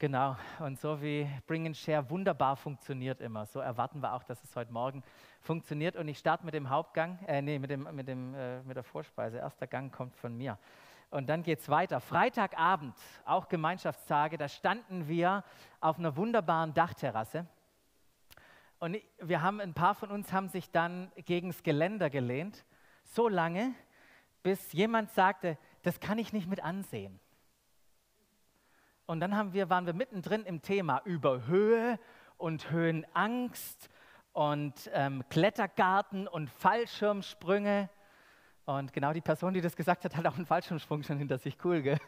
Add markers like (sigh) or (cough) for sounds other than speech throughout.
Genau, und so wie Bring and Share wunderbar funktioniert immer, so erwarten wir auch, dass es heute Morgen funktioniert. Und ich starte mit dem Hauptgang, äh, nee, mit, dem, mit, dem, äh, mit der Vorspeise. Erster Gang kommt von mir. Und dann geht es weiter. Freitagabend, auch Gemeinschaftstage, da standen wir auf einer wunderbaren Dachterrasse. Und wir haben, ein paar von uns haben sich dann gegen das Geländer gelehnt, so lange, bis jemand sagte, das kann ich nicht mit ansehen. Und dann haben wir, waren wir mittendrin im Thema über Höhe und Höhenangst und ähm, Klettergarten und Fallschirmsprünge. Und genau die Person, die das gesagt hat, hat auch einen Fallschirmsprung schon hinter sich. Cool, gell?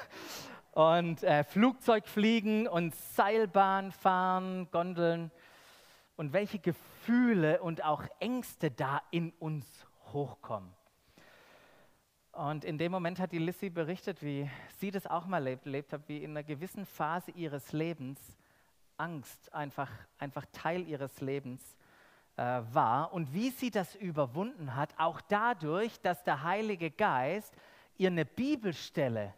(laughs) Und äh, Flugzeugfliegen und Seilbahn fahren, Gondeln. Und welche Gefühle und auch Ängste da in uns hochkommen. Und in dem Moment hat die Lissy berichtet, wie sie das auch mal erlebt, hat, wie in einer gewissen Phase ihres Lebens Angst einfach, einfach Teil ihres Lebens äh, war und wie sie das überwunden hat, auch dadurch, dass der Heilige Geist ihr eine Bibelstelle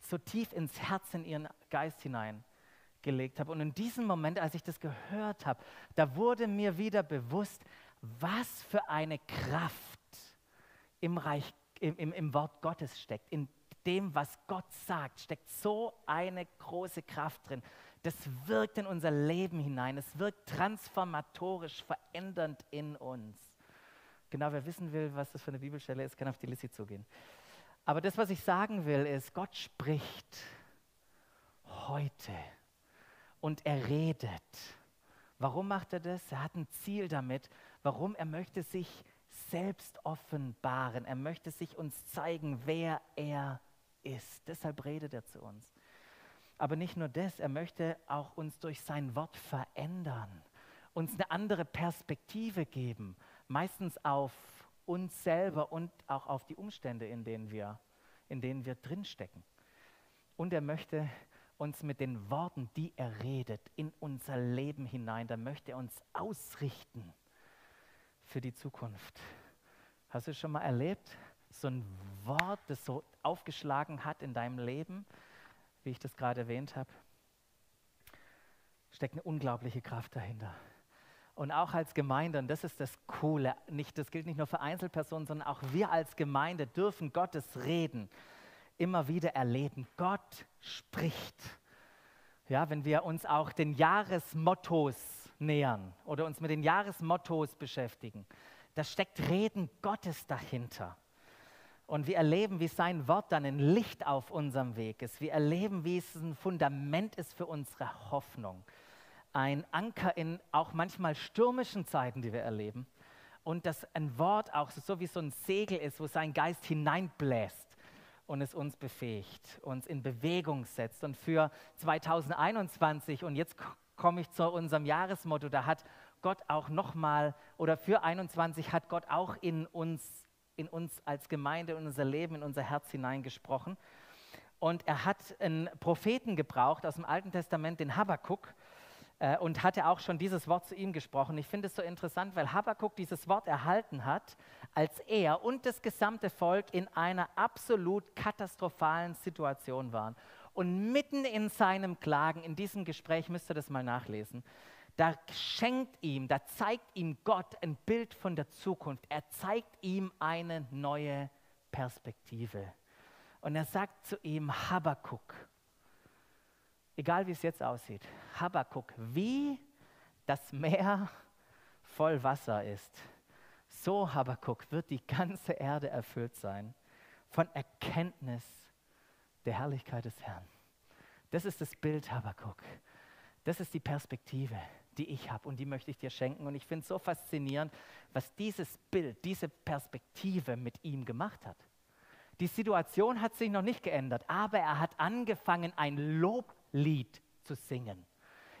so tief ins Herz in ihren Geist hineingelegt hat. Und in diesem Moment, als ich das gehört habe, da wurde mir wieder bewusst, was für eine Kraft im Reich Gottes im, im, im Wort Gottes steckt, in dem, was Gott sagt, steckt so eine große Kraft drin. Das wirkt in unser Leben hinein. Es wirkt transformatorisch, verändernd in uns. Genau, wer wissen will, was das für eine Bibelstelle ist, kann auf die Liste zugehen. Aber das, was ich sagen will, ist, Gott spricht heute und er redet. Warum macht er das? Er hat ein Ziel damit. Warum? Er möchte sich selbst offenbaren. Er möchte sich uns zeigen, wer er ist. Deshalb redet er zu uns. Aber nicht nur das, er möchte auch uns durch sein Wort verändern, uns eine andere Perspektive geben, meistens auf uns selber und auch auf die Umstände, in denen wir, in denen wir drinstecken. Und er möchte uns mit den Worten, die er redet, in unser Leben hinein, da möchte er uns ausrichten für die Zukunft. Hast du schon mal erlebt, so ein Wort, das so aufgeschlagen hat in deinem Leben, wie ich das gerade erwähnt habe? Steckt eine unglaubliche Kraft dahinter. Und auch als Gemeinde, und das ist das Coole, nicht, das gilt nicht nur für Einzelpersonen, sondern auch wir als Gemeinde dürfen Gottes Reden immer wieder erleben. Gott spricht. Ja, wenn wir uns auch den Jahresmottos nähern oder uns mit den Jahresmottos beschäftigen, da steckt Reden Gottes dahinter. Und wir erleben, wie sein Wort dann ein Licht auf unserem Weg ist. Wir erleben, wie es ein Fundament ist für unsere Hoffnung. Ein Anker in auch manchmal stürmischen Zeiten, die wir erleben. Und dass ein Wort auch so wie so ein Segel ist, wo sein Geist hineinbläst und es uns befähigt, uns in Bewegung setzt. Und für 2021, und jetzt komme ich zu unserem Jahresmotto, da hat Gott auch nochmal, oder für 21 hat Gott auch in uns, in uns als Gemeinde, in unser Leben, in unser Herz hineingesprochen. Und er hat einen Propheten gebraucht aus dem Alten Testament, den Habakkuk, äh, und hatte auch schon dieses Wort zu ihm gesprochen. Ich finde es so interessant, weil Habakkuk dieses Wort erhalten hat, als er und das gesamte Volk in einer absolut katastrophalen Situation waren. Und mitten in seinem Klagen, in diesem Gespräch, müsst ihr das mal nachlesen, da schenkt ihm, da zeigt ihm Gott ein Bild von der Zukunft. Er zeigt ihm eine neue Perspektive. Und er sagt zu ihm, Habakuk, egal wie es jetzt aussieht, Habakuk, wie das Meer voll Wasser ist, so Habakuk wird die ganze Erde erfüllt sein von Erkenntnis der Herrlichkeit des Herrn. Das ist das Bild Habakuk. Das ist die Perspektive, die ich habe und die möchte ich dir schenken. Und ich finde es so faszinierend, was dieses Bild, diese Perspektive mit ihm gemacht hat. Die Situation hat sich noch nicht geändert, aber er hat angefangen, ein Loblied zu singen.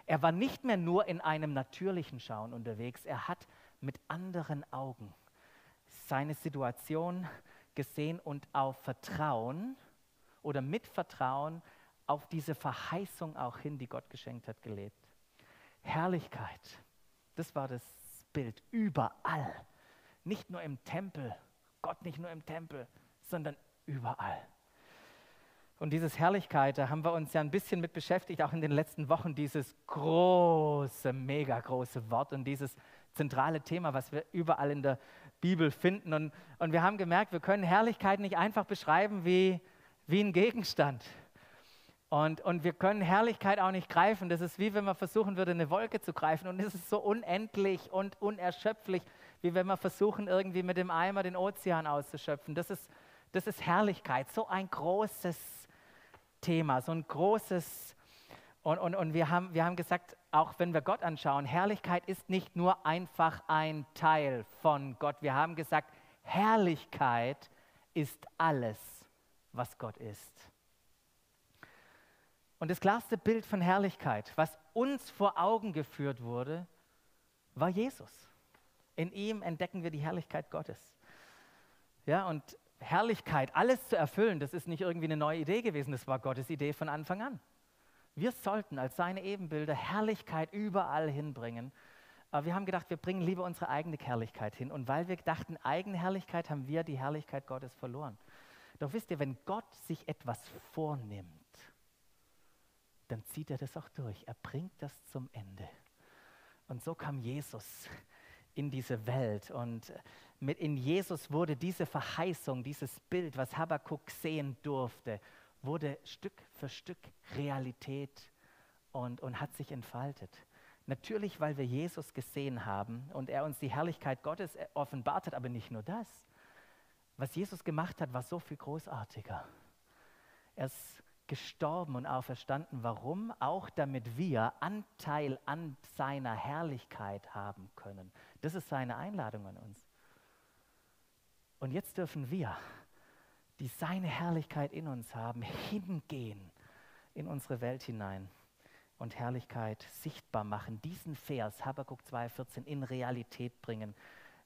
Er war nicht mehr nur in einem natürlichen Schauen unterwegs, er hat mit anderen Augen seine Situation gesehen und auf Vertrauen oder mit Vertrauen auf diese Verheißung auch hin, die Gott geschenkt hat, gelebt. Herrlichkeit, das war das Bild überall. Nicht nur im Tempel, Gott nicht nur im Tempel, sondern überall. Und dieses Herrlichkeit, da haben wir uns ja ein bisschen mit beschäftigt, auch in den letzten Wochen, dieses große, mega große Wort und dieses zentrale Thema, was wir überall in der Bibel finden. Und, und wir haben gemerkt, wir können Herrlichkeit nicht einfach beschreiben wie, wie ein Gegenstand. Und, und wir können Herrlichkeit auch nicht greifen. Das ist wie wenn man versuchen würde, eine Wolke zu greifen. Und es ist so unendlich und unerschöpflich, wie wenn wir versuchen, irgendwie mit dem Eimer den Ozean auszuschöpfen. Das ist, das ist Herrlichkeit, so ein großes Thema, so ein großes. Und, und, und wir, haben, wir haben gesagt, auch wenn wir Gott anschauen, Herrlichkeit ist nicht nur einfach ein Teil von Gott. Wir haben gesagt, Herrlichkeit ist alles, was Gott ist. Und das klarste Bild von Herrlichkeit, was uns vor Augen geführt wurde, war Jesus. In ihm entdecken wir die Herrlichkeit Gottes. Ja, und Herrlichkeit, alles zu erfüllen, das ist nicht irgendwie eine neue Idee gewesen, das war Gottes Idee von Anfang an. Wir sollten als seine Ebenbilder Herrlichkeit überall hinbringen. Aber wir haben gedacht, wir bringen lieber unsere eigene Herrlichkeit hin. Und weil wir dachten, eigene Herrlichkeit, haben wir die Herrlichkeit Gottes verloren. Doch wisst ihr, wenn Gott sich etwas vornimmt, dann zieht er das auch durch. Er bringt das zum Ende. Und so kam Jesus in diese Welt. Und mit in Jesus wurde diese Verheißung, dieses Bild, was Habakkuk sehen durfte, wurde Stück für Stück Realität und, und hat sich entfaltet. Natürlich, weil wir Jesus gesehen haben und er uns die Herrlichkeit Gottes offenbart hat, aber nicht nur das. Was Jesus gemacht hat, war so viel großartiger. Er ist gestorben und auferstanden. Warum? Auch damit wir Anteil an seiner Herrlichkeit haben können. Das ist seine Einladung an uns. Und jetzt dürfen wir, die seine Herrlichkeit in uns haben, hingehen in unsere Welt hinein und Herrlichkeit sichtbar machen. Diesen Vers, Habakkuk 2,14, in Realität bringen.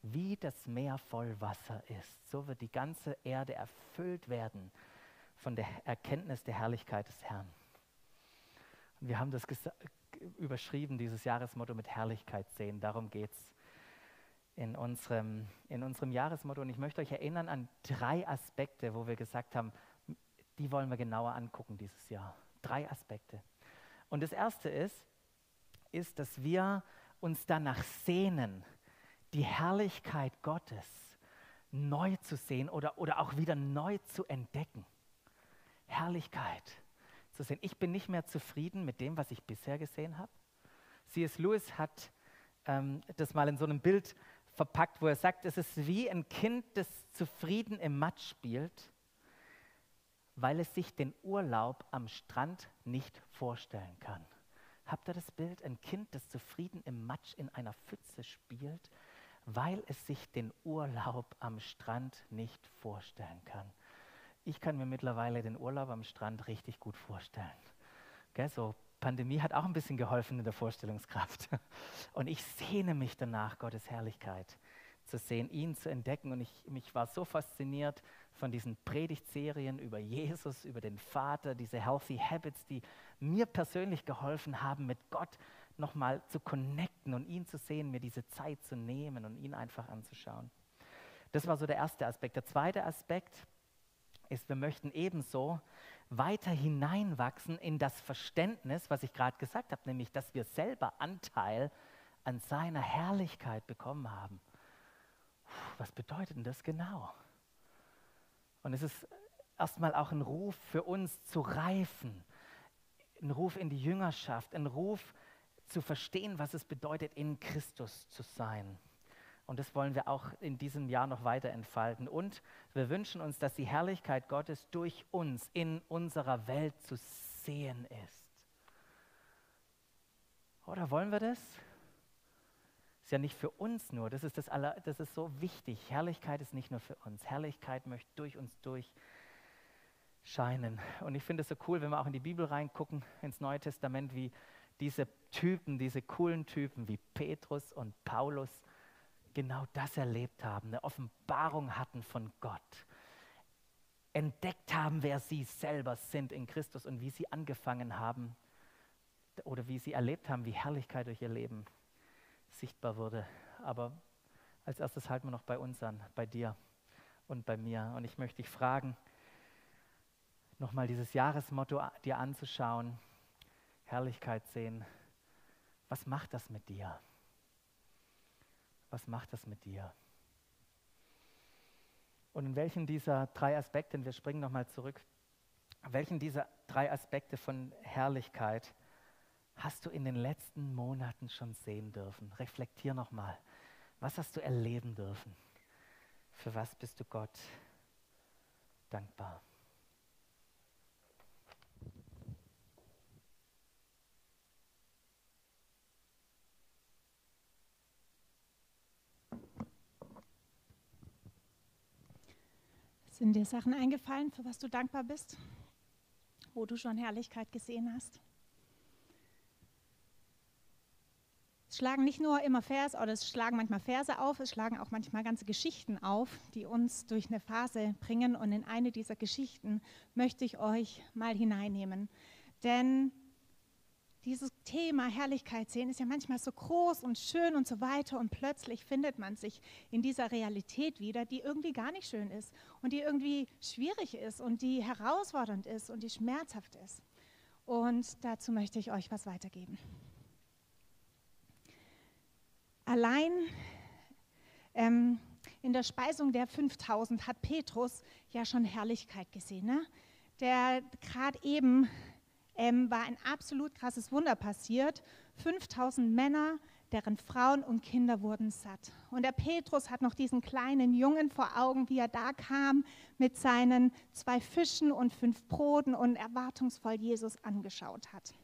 Wie das Meer voll Wasser ist, so wird die ganze Erde erfüllt werden von der Erkenntnis der Herrlichkeit des Herrn. Und wir haben das überschrieben, dieses Jahresmotto mit Herrlichkeit sehen. Darum geht es in unserem, in unserem Jahresmotto. Und ich möchte euch erinnern an drei Aspekte, wo wir gesagt haben, die wollen wir genauer angucken dieses Jahr. Drei Aspekte. Und das erste ist, ist, dass wir uns danach sehnen, die Herrlichkeit Gottes neu zu sehen oder, oder auch wieder neu zu entdecken. Herrlichkeit zu sehen. Ich bin nicht mehr zufrieden mit dem, was ich bisher gesehen habe. C.S. Lewis hat ähm, das mal in so einem Bild verpackt, wo er sagt, es ist wie ein Kind, das zufrieden im Matsch spielt, weil es sich den Urlaub am Strand nicht vorstellen kann. Habt ihr das Bild? Ein Kind, das zufrieden im Matsch in einer Pfütze spielt, weil es sich den Urlaub am Strand nicht vorstellen kann ich kann mir mittlerweile den Urlaub am Strand richtig gut vorstellen. Gell, so Pandemie hat auch ein bisschen geholfen in der Vorstellungskraft. (laughs) Und ich sehne mich danach, Gottes Herrlichkeit zu sehen, ihn zu entdecken. Und ich mich war so fasziniert von diesen Predigtserien über Jesus, über den Vater, diese Healthy Habits, die mir persönlich geholfen haben, mit Gott nochmal zu connecten und ihn zu sehen, mir diese Zeit zu nehmen und ihn einfach anzuschauen. Das war so der erste Aspekt. Der zweite Aspekt, ist, wir möchten ebenso weiter hineinwachsen in das Verständnis, was ich gerade gesagt habe, nämlich, dass wir selber Anteil an seiner Herrlichkeit bekommen haben. Was bedeutet denn das genau? Und es ist erstmal auch ein Ruf für uns zu reifen, ein Ruf in die Jüngerschaft, ein Ruf zu verstehen, was es bedeutet, in Christus zu sein. Und das wollen wir auch in diesem Jahr noch weiter entfalten. Und wir wünschen uns, dass die Herrlichkeit Gottes durch uns in unserer Welt zu sehen ist. Oder wollen wir das? Ist ja nicht für uns nur, das ist, das, aller, das ist so wichtig. Herrlichkeit ist nicht nur für uns. Herrlichkeit möchte durch uns durchscheinen. Und ich finde es so cool, wenn wir auch in die Bibel reingucken, ins Neue Testament, wie diese Typen, diese coolen Typen wie Petrus und Paulus, genau das erlebt haben, eine Offenbarung hatten von Gott, entdeckt haben, wer sie selber sind in Christus und wie sie angefangen haben oder wie sie erlebt haben, wie Herrlichkeit durch ihr Leben sichtbar wurde. Aber als erstes halten wir noch bei uns an, bei dir und bei mir. Und ich möchte dich fragen, nochmal dieses Jahresmotto dir anzuschauen, Herrlichkeit sehen. Was macht das mit dir? Was macht das mit dir? Und in welchen dieser drei Aspekte, wir springen nochmal zurück, welchen dieser drei Aspekte von Herrlichkeit hast du in den letzten Monaten schon sehen dürfen? Reflektier nochmal. Was hast du erleben dürfen? Für was bist du Gott dankbar? Sind dir Sachen eingefallen, für was du dankbar bist? Wo du schon Herrlichkeit gesehen hast? Es schlagen nicht nur immer Vers, oder es schlagen manchmal Verse auf, es schlagen auch manchmal ganze Geschichten auf, die uns durch eine Phase bringen. Und in eine dieser Geschichten möchte ich euch mal hineinnehmen. Denn dieses Thema Herrlichkeit sehen ist ja manchmal so groß und schön und so weiter und plötzlich findet man sich in dieser Realität wieder, die irgendwie gar nicht schön ist und die irgendwie schwierig ist und die herausfordernd ist und die schmerzhaft ist. Und dazu möchte ich euch was weitergeben. Allein ähm, in der Speisung der 5000 hat Petrus ja schon Herrlichkeit gesehen. Ne? Der gerade eben ähm, war ein absolut krasses Wunder passiert. 5000 Männer, deren Frauen und Kinder wurden satt. Und der Petrus hat noch diesen kleinen Jungen vor Augen, wie er da kam mit seinen zwei Fischen und fünf Broten und erwartungsvoll Jesus angeschaut hat.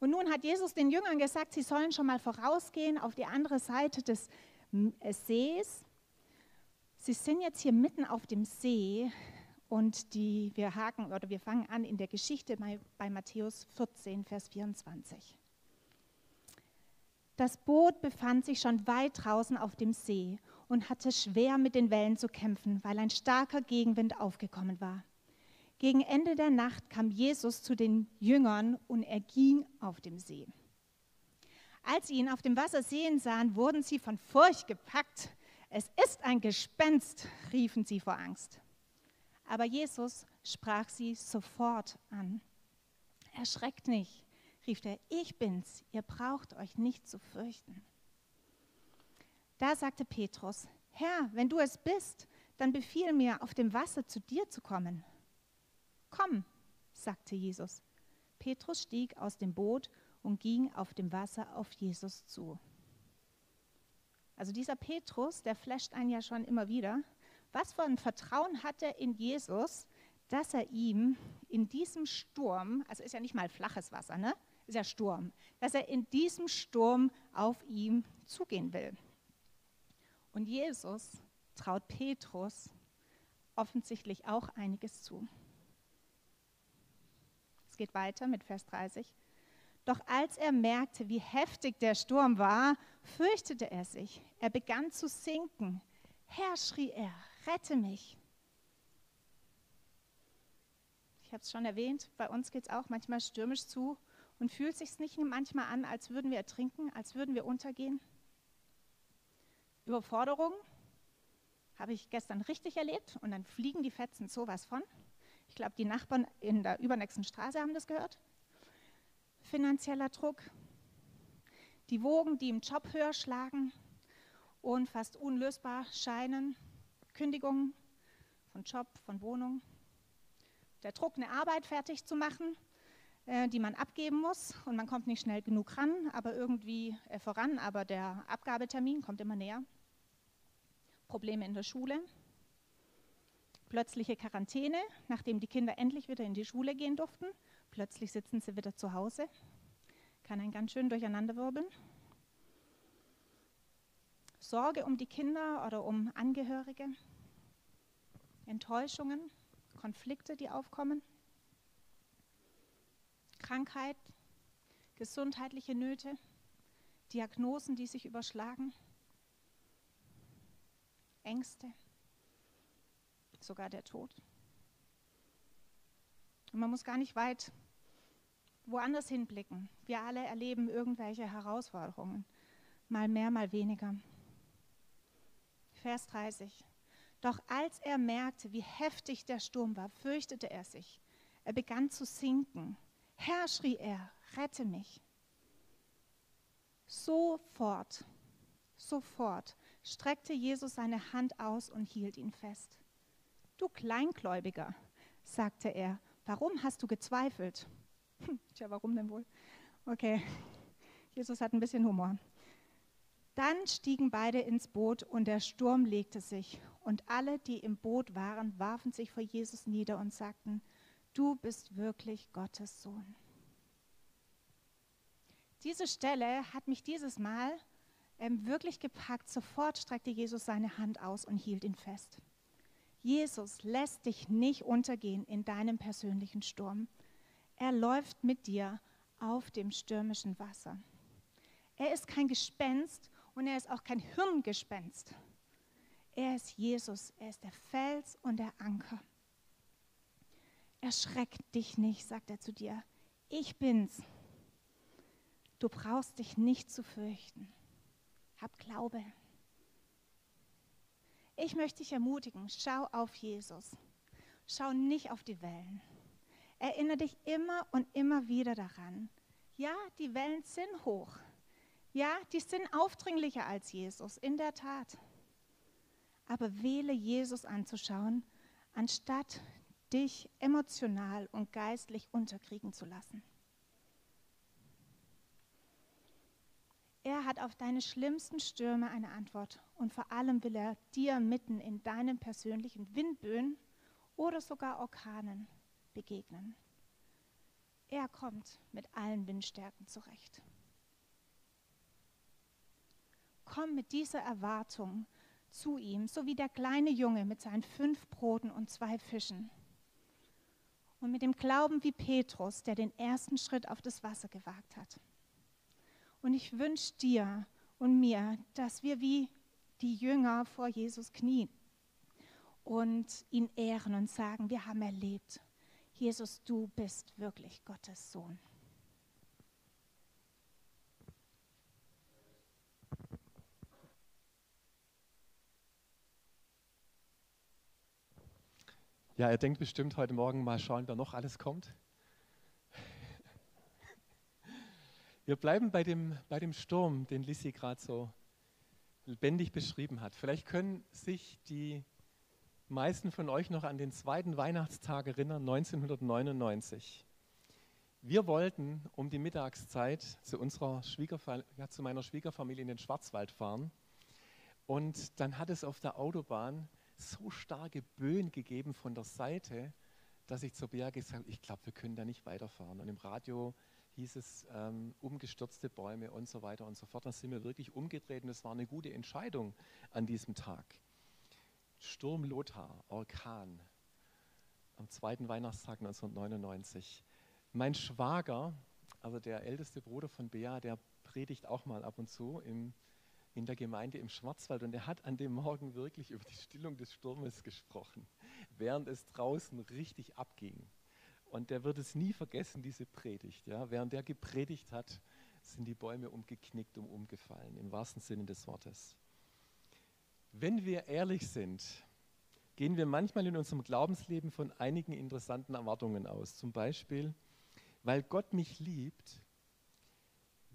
Und nun hat Jesus den Jüngern gesagt, sie sollen schon mal vorausgehen auf die andere Seite des äh, Sees. Sie sind jetzt hier mitten auf dem See und die, wir haken oder wir fangen an in der Geschichte bei, bei Matthäus 14, Vers 24. Das Boot befand sich schon weit draußen auf dem See und hatte schwer mit den Wellen zu kämpfen, weil ein starker Gegenwind aufgekommen war. Gegen Ende der Nacht kam Jesus zu den Jüngern und er ging auf dem See. Als sie ihn auf dem Wasser sehen sahen, wurden sie von Furcht gepackt. Es ist ein Gespenst, riefen sie vor Angst. Aber Jesus sprach sie sofort an. Erschreckt nicht, rief er, ich bin's, ihr braucht euch nicht zu fürchten. Da sagte Petrus, Herr, wenn du es bist, dann befiehl mir, auf dem Wasser zu dir zu kommen. Komm, sagte Jesus. Petrus stieg aus dem Boot und ging auf dem Wasser auf Jesus zu. Also dieser Petrus, der flasht einen ja schon immer wieder. Was für ein Vertrauen hat er in Jesus, dass er ihm in diesem Sturm, also ist ja nicht mal flaches Wasser, ne? Ist ja Sturm, dass er in diesem Sturm auf ihm zugehen will. Und Jesus traut Petrus offensichtlich auch einiges zu. Es geht weiter mit Vers 30. Doch als er merkte, wie heftig der Sturm war, fürchtete er sich. Er begann zu sinken. Herr, schrie er, rette mich. Ich habe es schon erwähnt, bei uns geht es auch manchmal stürmisch zu und fühlt sich nicht manchmal an, als würden wir ertrinken, als würden wir untergehen. Überforderung habe ich gestern richtig erlebt und dann fliegen die Fetzen sowas von. Ich glaube, die Nachbarn in der übernächsten Straße haben das gehört. Finanzieller Druck, die Wogen, die im Job höher schlagen und fast unlösbar scheinen, Kündigungen von Job, von Wohnung, der Druck, eine Arbeit fertig zu machen, äh, die man abgeben muss und man kommt nicht schnell genug ran, aber irgendwie äh, voran, aber der Abgabetermin kommt immer näher. Probleme in der Schule, plötzliche Quarantäne, nachdem die Kinder endlich wieder in die Schule gehen durften. Plötzlich sitzen sie wieder zu Hause. Kann ein ganz schön durcheinanderwirbeln. Sorge um die Kinder oder um Angehörige. Enttäuschungen, Konflikte, die aufkommen. Krankheit, gesundheitliche Nöte, Diagnosen, die sich überschlagen. Ängste sogar der Tod. Und man muss gar nicht weit woanders hinblicken. Wir alle erleben irgendwelche Herausforderungen, mal mehr, mal weniger. Vers 30. Doch als er merkte, wie heftig der Sturm war, fürchtete er sich. Er begann zu sinken. Herr, schrie er, rette mich. Sofort, sofort streckte Jesus seine Hand aus und hielt ihn fest. Du Kleingläubiger, sagte er, warum hast du gezweifelt? (laughs) Tja, warum denn wohl? Okay, Jesus hat ein bisschen Humor. Dann stiegen beide ins Boot und der Sturm legte sich. Und alle, die im Boot waren, warfen sich vor Jesus nieder und sagten, du bist wirklich Gottes Sohn. Diese Stelle hat mich dieses Mal ähm, wirklich gepackt. Sofort streckte Jesus seine Hand aus und hielt ihn fest. Jesus lässt dich nicht untergehen in deinem persönlichen Sturm. Er läuft mit dir auf dem stürmischen Wasser. Er ist kein Gespenst und er ist auch kein Hirngespenst. Er ist Jesus, er ist der Fels und der Anker. Erschreck dich nicht, sagt er zu dir. Ich bin's. Du brauchst dich nicht zu fürchten. Hab Glaube. Ich möchte dich ermutigen, schau auf Jesus. Schau nicht auf die Wellen. Erinnere dich immer und immer wieder daran. Ja, die Wellen sind hoch. Ja, die sind aufdringlicher als Jesus, in der Tat. Aber wähle Jesus anzuschauen, anstatt dich emotional und geistlich unterkriegen zu lassen. Er hat auf deine schlimmsten Stürme eine Antwort und vor allem will er dir mitten in deinen persönlichen Windböen oder sogar Orkanen begegnen. Er kommt mit allen Windstärken zurecht. Komm mit dieser Erwartung zu ihm, so wie der kleine Junge mit seinen fünf Broten und zwei Fischen. Und mit dem Glauben wie Petrus, der den ersten Schritt auf das Wasser gewagt hat. Und ich wünsche dir und mir, dass wir wie die Jünger vor Jesus knien und ihn ehren und sagen, wir haben erlebt, Jesus, du bist wirklich Gottes Sohn. Ja, er denkt bestimmt heute Morgen mal schauen, wer noch alles kommt. Wir bleiben bei dem, bei dem Sturm, den Lissi gerade so lebendig beschrieben hat. Vielleicht können sich die meisten von euch noch an den zweiten Weihnachtstag erinnern, 1999. Wir wollten um die Mittagszeit zu, unserer ja, zu meiner Schwiegerfamilie in den Schwarzwald fahren. Und dann hat es auf der Autobahn so starke Böen gegeben von der Seite, dass ich zur Bea gesagt habe, ich glaube, wir können da nicht weiterfahren. Und im Radio hieß es ähm, umgestürzte Bäume und so weiter und so fort. Dann sind wir wirklich umgedreht und es war eine gute Entscheidung an diesem Tag. Sturm Lothar, Orkan, am zweiten Weihnachtstag 1999. Mein Schwager, also der älteste Bruder von Bea, der predigt auch mal ab und zu im, in der Gemeinde im Schwarzwald und er hat an dem Morgen wirklich über die Stillung des Sturmes gesprochen, während es draußen richtig abging. Und der wird es nie vergessen, diese Predigt. Ja? Während der gepredigt hat, sind die Bäume umgeknickt und umgefallen, im wahrsten Sinne des Wortes. Wenn wir ehrlich sind, gehen wir manchmal in unserem Glaubensleben von einigen interessanten Erwartungen aus. Zum Beispiel, weil Gott mich liebt,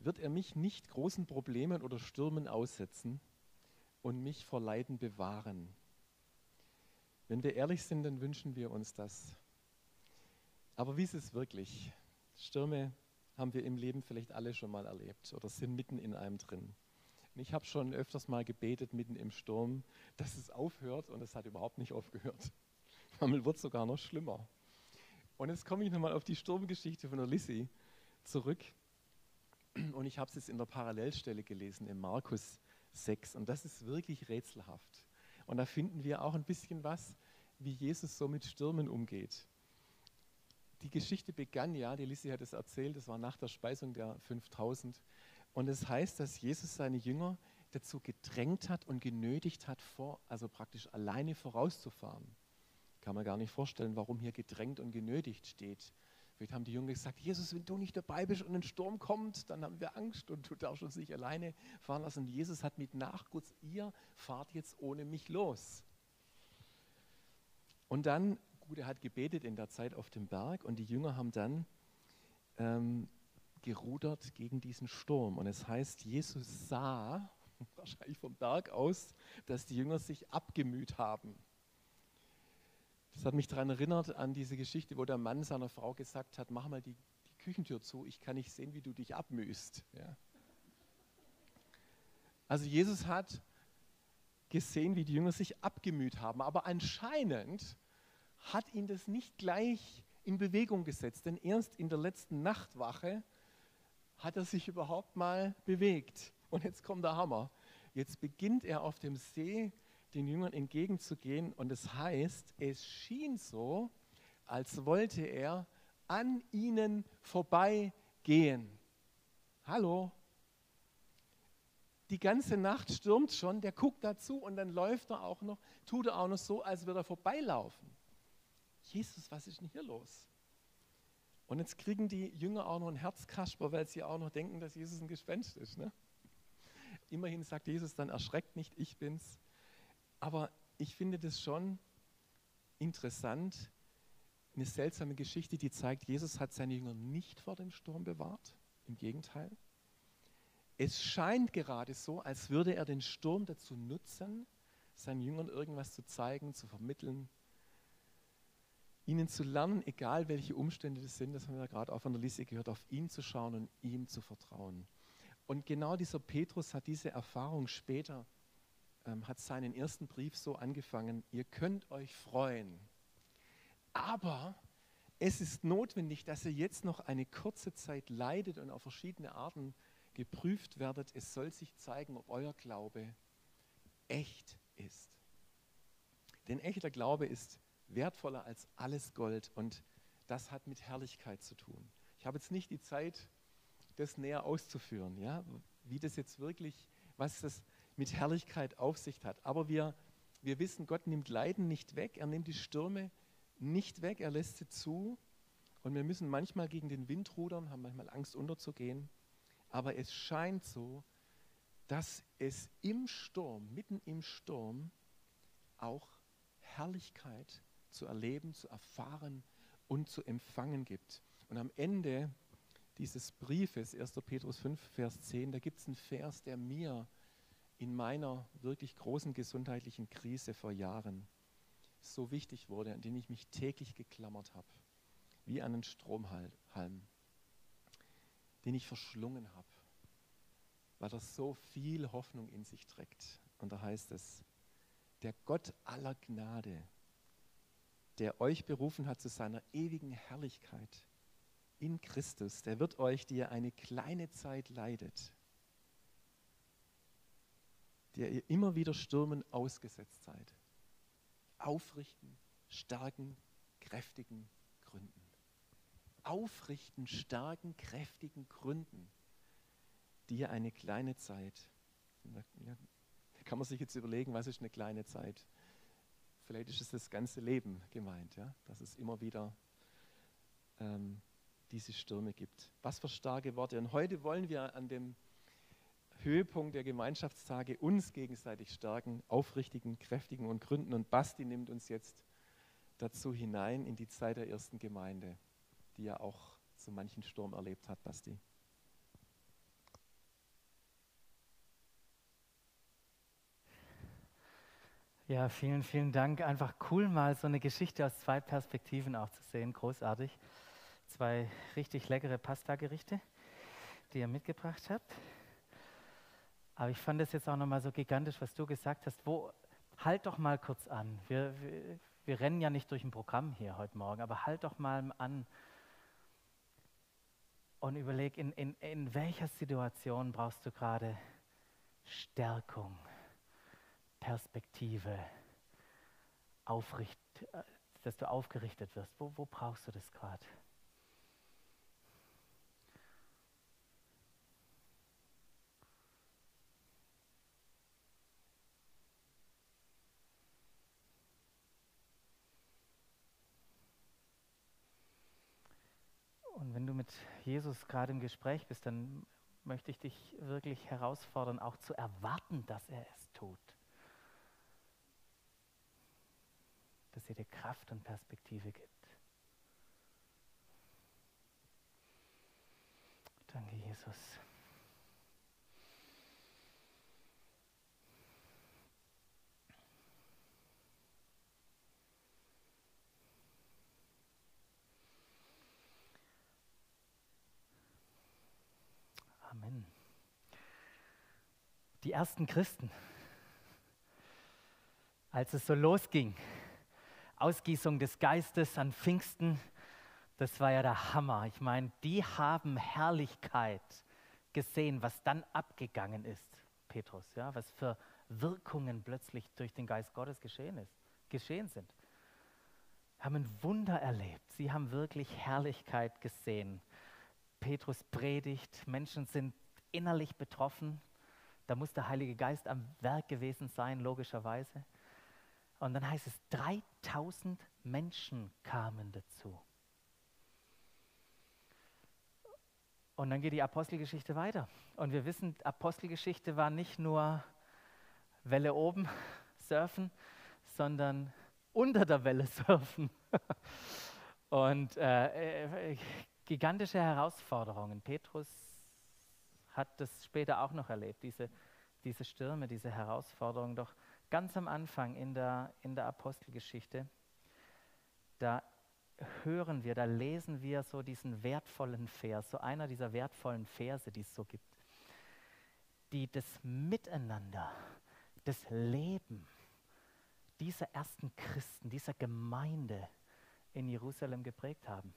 wird er mich nicht großen Problemen oder Stürmen aussetzen und mich vor Leiden bewahren. Wenn wir ehrlich sind, dann wünschen wir uns das. Aber wie ist es wirklich? Stürme haben wir im Leben vielleicht alle schon mal erlebt oder sind mitten in einem drin. Und ich habe schon öfters mal gebetet, mitten im Sturm, dass es aufhört und es hat überhaupt nicht aufgehört. (laughs) Manchmal wird es sogar noch schlimmer. Und jetzt komme ich nochmal auf die Sturmgeschichte von der Lissy zurück. Und ich habe es jetzt in der Parallelstelle gelesen, in Markus 6. Und das ist wirklich rätselhaft. Und da finden wir auch ein bisschen was, wie Jesus so mit Stürmen umgeht die Geschichte begann ja, die Lisi hat es erzählt, das war nach der Speisung der 5000. Und es das heißt, dass Jesus seine Jünger dazu gedrängt hat und genötigt hat, vor, also praktisch alleine vorauszufahren. Kann man gar nicht vorstellen, warum hier gedrängt und genötigt steht. Vielleicht haben die Jünger gesagt, Jesus, wenn du nicht dabei bist und ein Sturm kommt, dann haben wir Angst und du darfst uns nicht alleine fahren lassen. Und Jesus hat mit Nachguss, ihr fahrt jetzt ohne mich los. Und dann, gut, er hat gebetet in der Zeit auf dem Berg und die Jünger haben dann ähm, gerudert gegen diesen Sturm. Und es heißt, Jesus sah, (laughs) wahrscheinlich vom Berg aus, dass die Jünger sich abgemüht haben. Das hat mich daran erinnert an diese Geschichte, wo der Mann seiner Frau gesagt hat, mach mal die, die Küchentür zu, ich kann nicht sehen, wie du dich abmühst. Ja. Also Jesus hat gesehen, wie die Jünger sich abgemüht haben, aber anscheinend hat ihn das nicht gleich in Bewegung gesetzt, denn erst in der letzten Nachtwache hat er sich überhaupt mal bewegt. Und jetzt kommt der Hammer. Jetzt beginnt er auf dem See den Jüngern entgegenzugehen und es heißt, es schien so, als wollte er an ihnen vorbeigehen. Hallo? Die ganze Nacht stürmt schon, der guckt dazu und dann läuft er auch noch, tut er auch noch so, als würde er vorbeilaufen. Jesus, was ist denn hier los? Und jetzt kriegen die Jünger auch noch ein Herzkasper, weil sie auch noch denken, dass Jesus ein Gespenst ist. Ne? Immerhin sagt Jesus dann, erschreckt nicht, ich bin's. Aber ich finde das schon interessant, eine seltsame Geschichte, die zeigt, Jesus hat seine Jünger nicht vor dem Sturm bewahrt. Im Gegenteil. Es scheint gerade so, als würde er den Sturm dazu nutzen, seinen Jüngern irgendwas zu zeigen, zu vermitteln, ihnen zu lernen, egal welche Umstände das sind, das haben wir ja gerade auch von der Lise gehört, auf ihn zu schauen und ihm zu vertrauen. Und genau dieser Petrus hat diese Erfahrung später ähm, hat seinen ersten Brief so angefangen, ihr könnt euch freuen. Aber es ist notwendig, dass ihr jetzt noch eine kurze Zeit leidet und auf verschiedene Arten geprüft werdet. Es soll sich zeigen, ob euer Glaube echt ist. Denn echter Glaube ist wertvoller als alles Gold und das hat mit Herrlichkeit zu tun. Ich habe jetzt nicht die Zeit, das näher auszuführen, ja, wie das jetzt wirklich, was das mit Herrlichkeit auf sich hat. Aber wir, wir wissen, Gott nimmt Leiden nicht weg, er nimmt die Stürme nicht weg, er lässt sie zu. Und wir müssen manchmal gegen den Wind rudern, haben manchmal Angst unterzugehen. Aber es scheint so, dass es im Sturm, mitten im Sturm, auch Herrlichkeit zu erleben, zu erfahren und zu empfangen gibt. Und am Ende dieses Briefes, 1. Petrus 5, Vers 10, da gibt es einen Vers, der mir in meiner wirklich großen gesundheitlichen Krise vor Jahren so wichtig wurde, an den ich mich täglich geklammert habe, wie an einen Stromhalm, den ich verschlungen habe, weil er so viel Hoffnung in sich trägt. Und da heißt es, der Gott aller Gnade, der euch berufen hat zu seiner ewigen Herrlichkeit in Christus, der wird euch, die ihr eine kleine Zeit leidet, der ihr immer wieder Stürmen ausgesetzt seid. Aufrichten, stärken, kräftigen Gründen. Aufrichten, stärken, kräftigen Gründen, die ihr eine kleine Zeit, da kann man sich jetzt überlegen, was ist eine kleine Zeit? Vielleicht ist es das ganze Leben gemeint, ja? dass es immer wieder ähm, diese Stürme gibt. Was für starke Worte. Und heute wollen wir an dem Höhepunkt der Gemeinschaftstage uns gegenseitig stärken, aufrichtigen, kräftigen und gründen. Und Basti nimmt uns jetzt dazu hinein in die Zeit der ersten Gemeinde, die ja auch so manchen Sturm erlebt hat, Basti. Ja, vielen, vielen Dank. Einfach cool, mal so eine Geschichte aus zwei Perspektiven auch zu sehen. Großartig. Zwei richtig leckere Pasta-Gerichte, die ihr mitgebracht habt. Aber ich fand es jetzt auch nochmal so gigantisch, was du gesagt hast. Wo, halt doch mal kurz an. Wir, wir, wir rennen ja nicht durch ein Programm hier heute Morgen, aber halt doch mal an und überleg, in, in, in welcher Situation brauchst du gerade Stärkung, Perspektive, Aufricht, äh, dass du aufgerichtet wirst. Wo, wo brauchst du das gerade? mit Jesus gerade im Gespräch bist, dann möchte ich dich wirklich herausfordern, auch zu erwarten, dass er es tut. dass sie dir Kraft und Perspektive gibt. Danke, Jesus. Die ersten Christen, als es so losging, Ausgießung des Geistes an Pfingsten, das war ja der Hammer. Ich meine, die haben Herrlichkeit gesehen, was dann abgegangen ist, Petrus, ja, was für Wirkungen plötzlich durch den Geist Gottes geschehen ist, geschehen sind. Haben ein Wunder erlebt. Sie haben wirklich Herrlichkeit gesehen. Petrus predigt, Menschen sind innerlich betroffen. Da muss der Heilige Geist am Werk gewesen sein, logischerweise. Und dann heißt es, 3000 Menschen kamen dazu. Und dann geht die Apostelgeschichte weiter. Und wir wissen, Apostelgeschichte war nicht nur Welle oben (laughs) surfen, sondern unter der Welle (laughs) surfen. Und äh, äh, gigantische Herausforderungen. Petrus hat das später auch noch erlebt, diese, diese Stürme, diese Herausforderungen. Doch ganz am Anfang in der, in der Apostelgeschichte, da hören wir, da lesen wir so diesen wertvollen Vers, so einer dieser wertvollen Verse, die es so gibt, die das Miteinander, das Leben dieser ersten Christen, dieser Gemeinde in Jerusalem geprägt haben.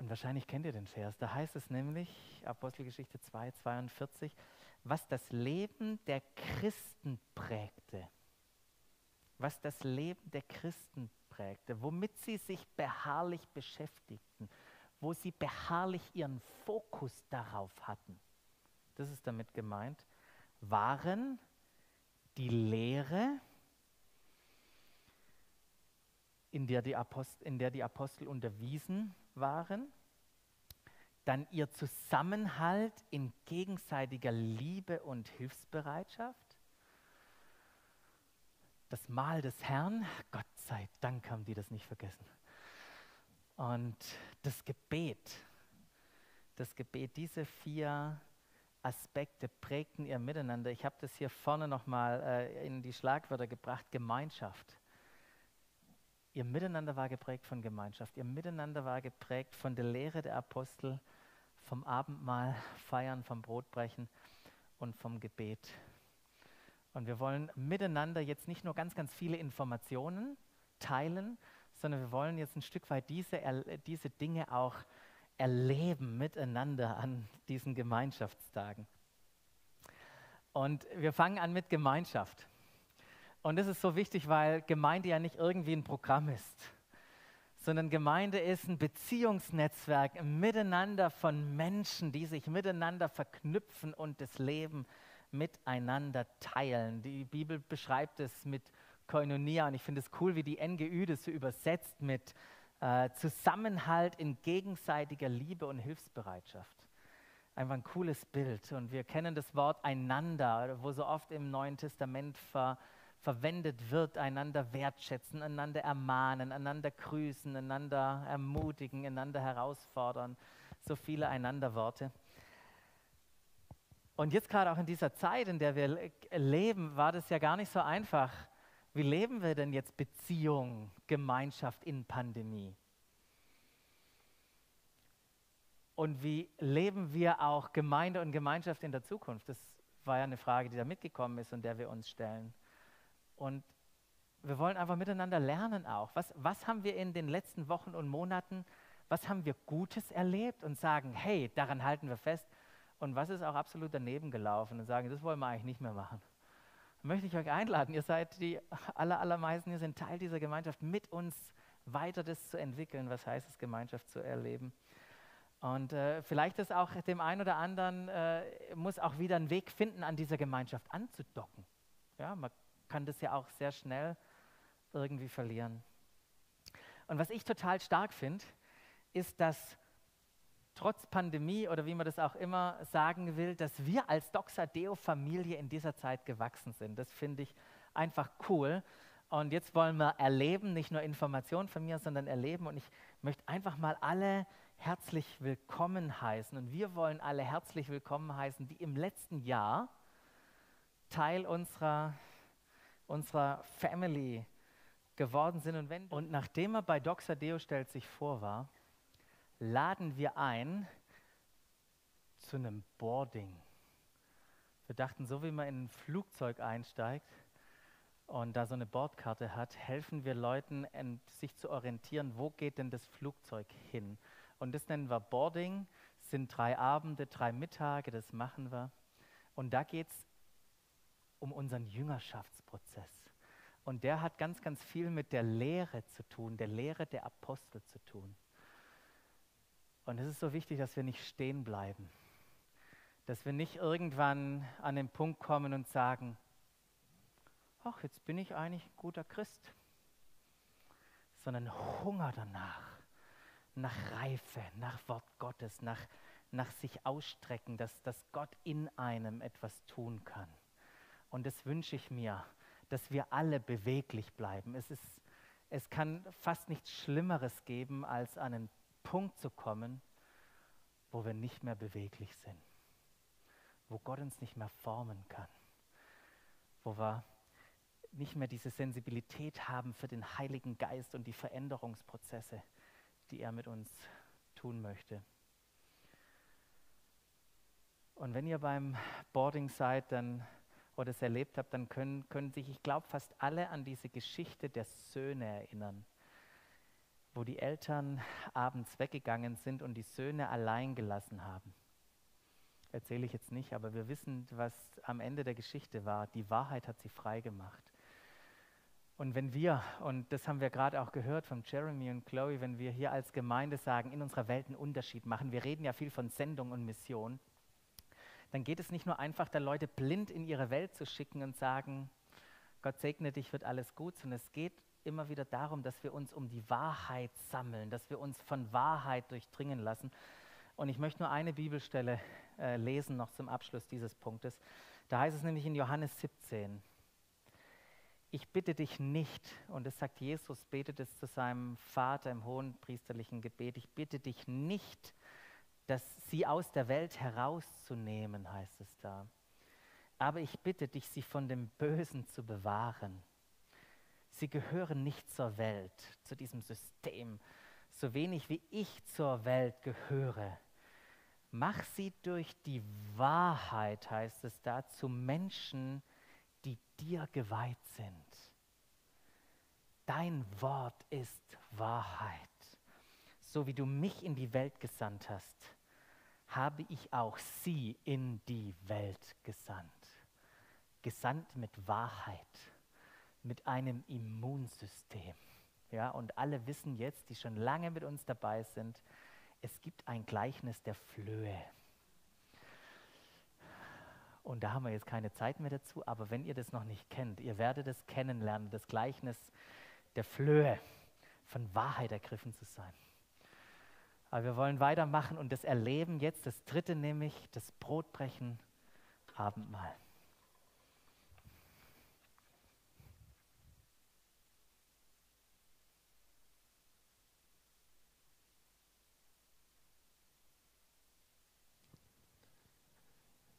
Und wahrscheinlich kennt ihr den Vers. Da heißt es nämlich, Apostelgeschichte 2, 42, was das Leben der Christen prägte. Was das Leben der Christen prägte womit sie sich beharrlich beschäftigten, wo sie beharrlich ihren Fokus darauf hatten, das ist damit gemeint, waren die Lehre, in der die Apostel, in der die Apostel unterwiesen waren, dann ihr Zusammenhalt in gegenseitiger Liebe und Hilfsbereitschaft, das Mahl des Herrn, Gott sei Dank haben die das nicht vergessen. Und das Gebet, das Gebet, diese vier Aspekte prägten ihr Miteinander. Ich habe das hier vorne nochmal äh, in die Schlagwörter gebracht, Gemeinschaft. Ihr Miteinander war geprägt von Gemeinschaft. Ihr Miteinander war geprägt von der Lehre der Apostel, vom Abendmahl, Feiern, vom Brotbrechen und vom Gebet. Und wir wollen miteinander jetzt nicht nur ganz, ganz viele Informationen teilen, sondern wir wollen jetzt ein Stück weit diese, diese Dinge auch erleben miteinander an diesen Gemeinschaftstagen. Und wir fangen an mit Gemeinschaft. Und das ist so wichtig, weil Gemeinde ja nicht irgendwie ein Programm ist, sondern Gemeinde ist ein Beziehungsnetzwerk, ein Miteinander von Menschen, die sich miteinander verknüpfen und das Leben miteinander teilen. Die Bibel beschreibt es mit Koinonia und ich finde es cool, wie die NGÜ das so übersetzt mit äh, Zusammenhalt in gegenseitiger Liebe und Hilfsbereitschaft. Einfach ein cooles Bild. Und wir kennen das Wort einander, wo so oft im Neuen Testament ver, verwendet wird, einander wertschätzen, einander ermahnen, einander grüßen, einander ermutigen, einander herausfordern. So viele Einanderworte. Und jetzt gerade auch in dieser Zeit, in der wir leben, war das ja gar nicht so einfach. Wie leben wir denn jetzt Beziehung, Gemeinschaft in Pandemie? Und wie leben wir auch Gemeinde und Gemeinschaft in der Zukunft? Das war ja eine Frage, die da mitgekommen ist und der wir uns stellen. Und wir wollen einfach miteinander lernen auch. Was, was haben wir in den letzten Wochen und Monaten, was haben wir Gutes erlebt und sagen, hey, daran halten wir fest und was ist auch absolut daneben gelaufen und sagen, das wollen wir eigentlich nicht mehr machen. Dann möchte ich euch einladen, ihr seid die aller, allermeisten, ihr seid Teil dieser Gemeinschaft, mit uns weiter das zu entwickeln, was heißt es, Gemeinschaft zu erleben. Und äh, vielleicht ist auch dem einen oder anderen, äh, muss auch wieder einen Weg finden, an dieser Gemeinschaft anzudocken. Ja, man kann das ja auch sehr schnell irgendwie verlieren. Und was ich total stark finde, ist, dass trotz Pandemie oder wie man das auch immer sagen will, dass wir als Doxadeo-Familie in dieser Zeit gewachsen sind. Das finde ich einfach cool. Und jetzt wollen wir erleben, nicht nur Informationen von mir, sondern erleben. Und ich möchte einfach mal alle herzlich willkommen heißen. Und wir wollen alle herzlich willkommen heißen, die im letzten Jahr Teil unserer, unserer Family geworden sind. Und, wenn, und nachdem er bei Doxadeo stellt sich vor war, laden wir ein zu einem Boarding. Wir dachten, so wie man in ein Flugzeug einsteigt und da so eine Bordkarte hat, helfen wir Leuten, sich zu orientieren, wo geht denn das Flugzeug hin. Und das nennen wir Boarding, sind drei Abende, drei Mittage, das machen wir. Und da geht es um unseren Jüngerschaftsprozess. Und der hat ganz, ganz viel mit der Lehre zu tun, der Lehre der Apostel zu tun. Und es ist so wichtig, dass wir nicht stehen bleiben, dass wir nicht irgendwann an den Punkt kommen und sagen, ach, jetzt bin ich eigentlich ein guter Christ, sondern Hunger danach, nach Reife, nach Wort Gottes, nach, nach sich ausstrecken, dass, dass Gott in einem etwas tun kann. Und das wünsche ich mir, dass wir alle beweglich bleiben. Es, ist, es kann fast nichts Schlimmeres geben, als an einen Punkt zu kommen, wo wir nicht mehr beweglich sind, wo Gott uns nicht mehr formen kann, wo wir nicht mehr diese Sensibilität haben für den Heiligen Geist und die Veränderungsprozesse, die er mit uns tun möchte. Und wenn ihr beim Boarding seid, dann oder es erlebt habt, dann können, können sich, ich glaube, fast alle an diese Geschichte der Söhne erinnern, wo die Eltern abends weggegangen sind und die Söhne allein gelassen haben. Erzähle ich jetzt nicht, aber wir wissen, was am Ende der Geschichte war. Die Wahrheit hat sie frei gemacht. Und wenn wir, und das haben wir gerade auch gehört von Jeremy und Chloe, wenn wir hier als Gemeinde sagen, in unserer Welt einen Unterschied machen, wir reden ja viel von Sendung und Mission, dann geht es nicht nur einfach, da Leute blind in ihre Welt zu schicken und sagen, Gott segne dich, wird alles gut, sondern es geht immer wieder darum, dass wir uns um die Wahrheit sammeln, dass wir uns von Wahrheit durchdringen lassen. Und ich möchte nur eine Bibelstelle äh, lesen, noch zum Abschluss dieses Punktes. Da heißt es nämlich in Johannes 17, ich bitte dich nicht, und das sagt Jesus, betet es zu seinem Vater im hohen priesterlichen Gebet, ich bitte dich nicht, dass sie aus der Welt herauszunehmen, heißt es da. Aber ich bitte dich, sie von dem Bösen zu bewahren. Sie gehören nicht zur Welt, zu diesem System, so wenig wie ich zur Welt gehöre. Mach sie durch die Wahrheit, heißt es da, zu Menschen, die dir geweiht sind. Dein Wort ist Wahrheit. So wie du mich in die Welt gesandt hast, habe ich auch sie in die Welt gesandt. Gesandt mit Wahrheit, mit einem Immunsystem. Ja, und alle wissen jetzt, die schon lange mit uns dabei sind, es gibt ein Gleichnis der Flöhe. Und da haben wir jetzt keine Zeit mehr dazu, aber wenn ihr das noch nicht kennt, ihr werdet es kennenlernen, das Gleichnis der Flöhe, von Wahrheit ergriffen zu sein. Aber wir wollen weitermachen und das erleben jetzt, das dritte nämlich, das Brotbrechen, Abendmahl.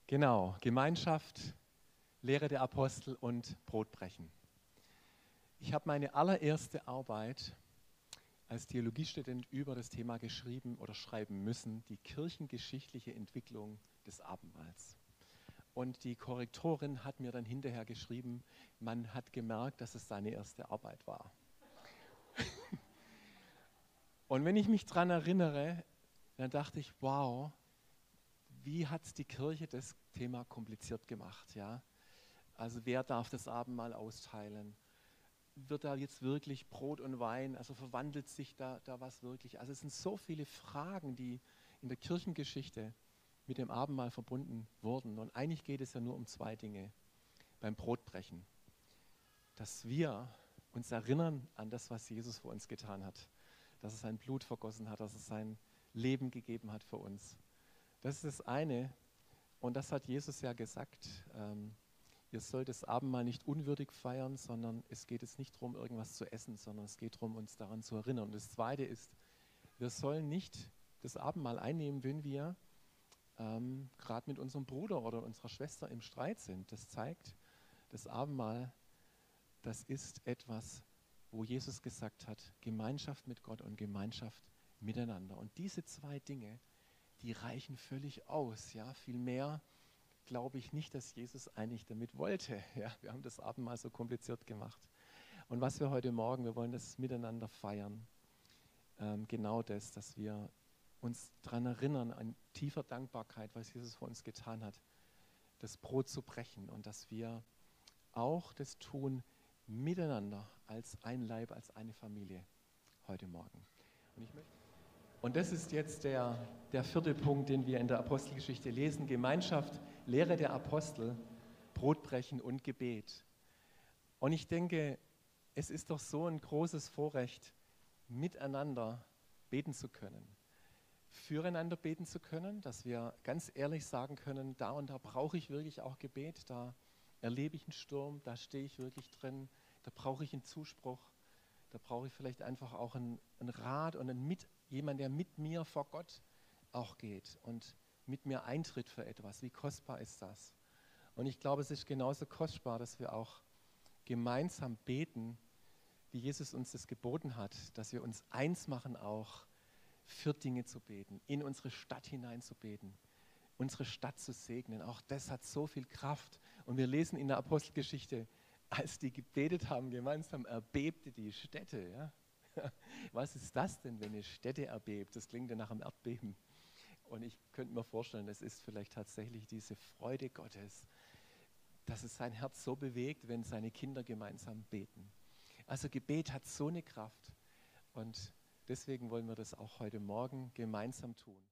Genau, Gemeinschaft, Lehre der Apostel und Brotbrechen. Ich habe meine allererste Arbeit als Theologiestudent über das Thema geschrieben oder schreiben müssen, die kirchengeschichtliche Entwicklung des Abendmahls. Und die Korrektorin hat mir dann hinterher geschrieben, man hat gemerkt, dass es seine erste Arbeit war. (laughs) Und wenn ich mich daran erinnere, dann dachte ich, wow, wie hat die Kirche das Thema kompliziert gemacht? Ja? Also wer darf das Abendmahl austeilen? Wird da jetzt wirklich Brot und Wein, also verwandelt sich da, da was wirklich? Also es sind so viele Fragen, die in der Kirchengeschichte mit dem Abendmahl verbunden wurden. Und eigentlich geht es ja nur um zwei Dinge beim Brotbrechen. Dass wir uns erinnern an das, was Jesus für uns getan hat. Dass er sein Blut vergossen hat, dass er sein Leben gegeben hat für uns. Das ist das eine. Und das hat Jesus ja gesagt. Ähm, ihr sollt das Abendmahl nicht unwürdig feiern, sondern es geht jetzt nicht darum, irgendwas zu essen, sondern es geht darum, uns daran zu erinnern. Und das Zweite ist, wir sollen nicht das Abendmahl einnehmen, wenn wir ähm, gerade mit unserem Bruder oder unserer Schwester im Streit sind. Das zeigt, das Abendmahl, das ist etwas, wo Jesus gesagt hat, Gemeinschaft mit Gott und Gemeinschaft miteinander. Und diese zwei Dinge, die reichen völlig aus. Ja, viel mehr glaube ich nicht, dass Jesus eigentlich damit wollte. (laughs) Ja, wir haben das Abendmahl so kompliziert gemacht. Und was wir heute Morgen, wir wollen das miteinander feiern. Ähm, genau das, dass wir uns daran erinnern, an tiefer Dankbarkeit, was Jesus für uns getan hat, das Brot zu brechen und dass wir auch das tun miteinander als ein Leib, als eine Familie heute Morgen. Und, und das ist jetzt der, der vierte Punkt, den wir in der Apostelgeschichte lesen. Gemeinschaft, Lehre der Apostel, Brotbrechen und Gebet. Und ich denke, es ist doch so ein großes Vorrecht, miteinander beten zu können füreinander beten zu können, dass wir ganz ehrlich sagen können, da und da brauche ich wirklich auch Gebet, da erlebe ich einen Sturm, da stehe ich wirklich drin, da brauche ich einen Zuspruch, da brauche ich vielleicht einfach auch einen, einen Rat und einen mit, jemand, der mit mir vor Gott auch geht und mit mir eintritt für etwas. Wie kostbar ist das? Und ich glaube, es ist genauso kostbar, dass wir auch gemeinsam beten, wie Jesus uns das geboten hat, dass wir uns eins machen auch für Dinge zu beten, in unsere Stadt hinein zu beten, unsere Stadt zu segnen. Auch das hat so viel Kraft. Und wir lesen in der Apostelgeschichte, als die gebetet haben gemeinsam, erbebte die Städte. Ja? (laughs) Was ist das denn, wenn eine Städte erbebt? Das klingt ja nach einem Erdbeben. Und ich könnte mir vorstellen, das ist vielleicht tatsächlich diese Freude Gottes, dass es sein Herz so bewegt, wenn seine Kinder gemeinsam beten. Also Gebet hat so eine Kraft. Und Deswegen wollen wir das auch heute Morgen gemeinsam tun.